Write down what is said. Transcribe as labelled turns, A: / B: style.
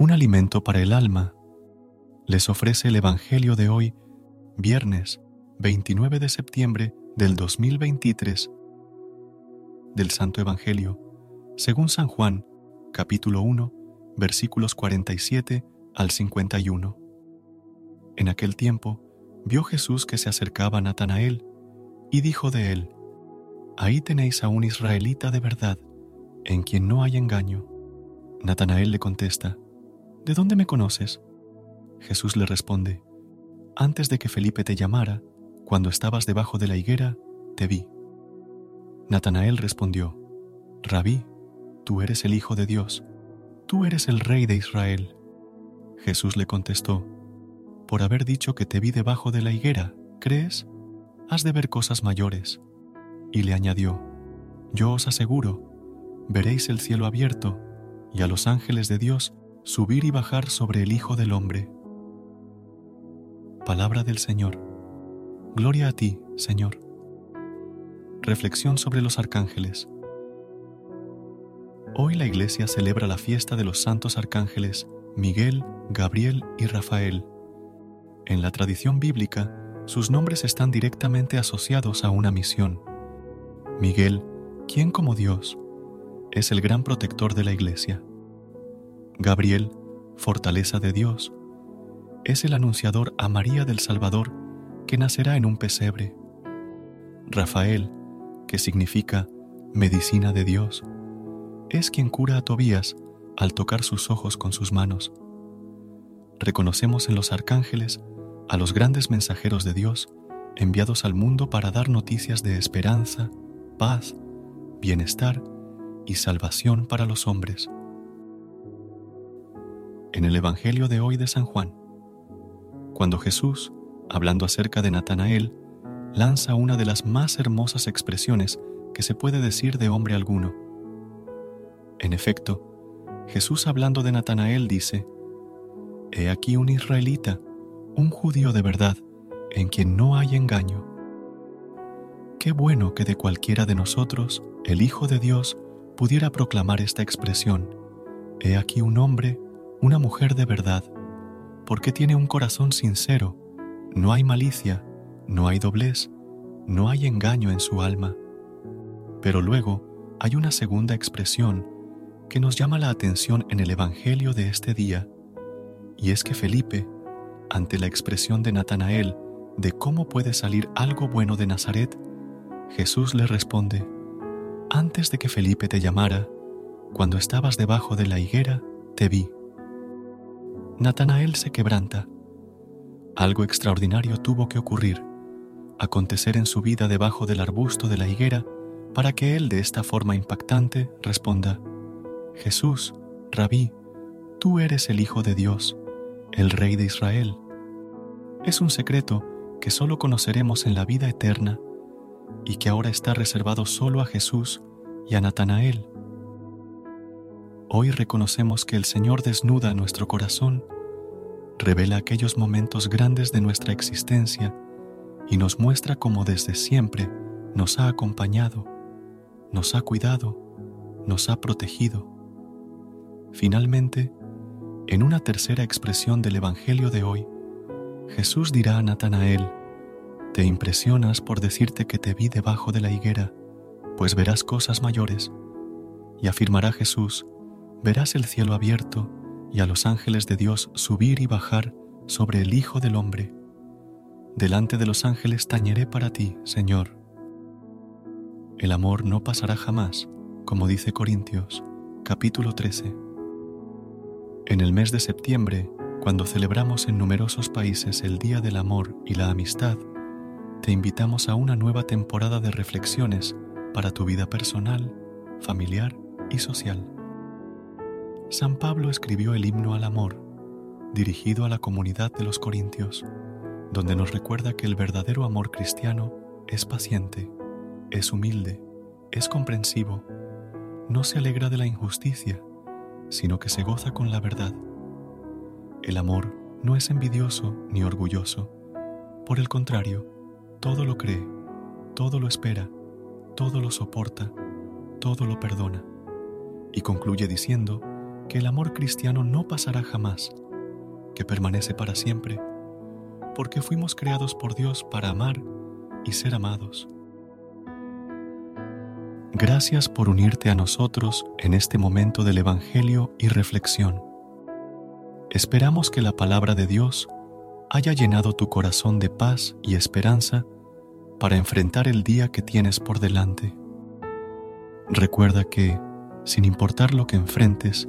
A: Un alimento para el alma. Les ofrece el Evangelio de hoy, viernes 29 de septiembre del 2023. Del Santo Evangelio, según San Juan, capítulo 1, versículos 47 al 51. En aquel tiempo, vio Jesús que se acercaba a Natanael y dijo de él, Ahí tenéis a un israelita de verdad, en quien no hay engaño. Natanael le contesta, ¿De dónde me conoces? Jesús le responde, Antes de que Felipe te llamara, cuando estabas debajo de la higuera, te vi. Natanael respondió, Rabí, tú eres el Hijo de Dios, tú eres el Rey de Israel. Jesús le contestó, Por haber dicho que te vi debajo de la higuera, ¿crees? Has de ver cosas mayores. Y le añadió, Yo os aseguro, veréis el cielo abierto y a los ángeles de Dios subir y bajar sobre el Hijo del Hombre. Palabra del Señor. Gloria a ti, Señor. Reflexión sobre los arcángeles. Hoy la Iglesia celebra la fiesta de los santos arcángeles Miguel, Gabriel y Rafael. En la tradición bíblica, sus nombres están directamente asociados a una misión. Miguel, quien como Dios, es el gran protector de la Iglesia. Gabriel, fortaleza de Dios, es el anunciador a María del Salvador que nacerá en un pesebre. Rafael, que significa medicina de Dios, es quien cura a Tobías al tocar sus ojos con sus manos. Reconocemos en los arcángeles a los grandes mensajeros de Dios enviados al mundo para dar noticias de esperanza, paz, bienestar y salvación para los hombres en el Evangelio de hoy de San Juan, cuando Jesús, hablando acerca de Natanael, lanza una de las más hermosas expresiones que se puede decir de hombre alguno. En efecto, Jesús hablando de Natanael dice, He aquí un israelita, un judío de verdad, en quien no hay engaño. Qué bueno que de cualquiera de nosotros el Hijo de Dios pudiera proclamar esta expresión, He aquí un hombre una mujer de verdad, porque tiene un corazón sincero, no hay malicia, no hay doblez, no hay engaño en su alma. Pero luego hay una segunda expresión que nos llama la atención en el Evangelio de este día, y es que Felipe, ante la expresión de Natanael de cómo puede salir algo bueno de Nazaret, Jesús le responde, Antes de que Felipe te llamara, cuando estabas debajo de la higuera, te vi. Natanael se quebranta. Algo extraordinario tuvo que ocurrir, acontecer en su vida debajo del arbusto de la higuera, para que él de esta forma impactante responda, Jesús, rabí, tú eres el Hijo de Dios, el Rey de Israel. Es un secreto que solo conoceremos en la vida eterna y que ahora está reservado solo a Jesús y a Natanael Hoy reconocemos que el Señor desnuda nuestro corazón, revela aquellos momentos grandes de nuestra existencia y nos muestra cómo desde siempre nos ha acompañado, nos ha cuidado, nos ha protegido. Finalmente, en una tercera expresión del Evangelio de hoy, Jesús dirá a Natanael, Te impresionas por decirte que te vi debajo de la higuera, pues verás cosas mayores Y afirmará Jesús, verás el cielo abierto y a los ángeles de Dios subir y bajar sobre el Hijo del Hombre. Delante de los ángeles tañeré para ti, Señor. El amor no pasará jamás, como dice Corintios, capítulo 13. En el mes de septiembre, cuando celebramos en numerosos países el Día del Amor y la Amistad, te invitamos a una nueva temporada de reflexiones para tu vida personal, familiar y social. San Pablo escribió el himno al amor, dirigido a la comunidad de los Corintios, donde nos recuerda que el verdadero amor cristiano es paciente, es humilde, es comprensivo, no se alegra de la injusticia, sino que se goza con la verdad. El amor no es envidioso ni orgulloso, por el contrario, todo lo cree, todo lo espera, todo lo soporta, todo lo perdona. Y concluye diciendo, que el amor cristiano no pasará jamás, que permanece para siempre, porque fuimos creados por Dios para amar y ser amados. Gracias por unirte a nosotros en este momento del Evangelio y reflexión. Esperamos que la palabra de Dios haya llenado tu corazón de paz y esperanza para enfrentar el día que tienes por delante. Recuerda que, sin importar lo que enfrentes,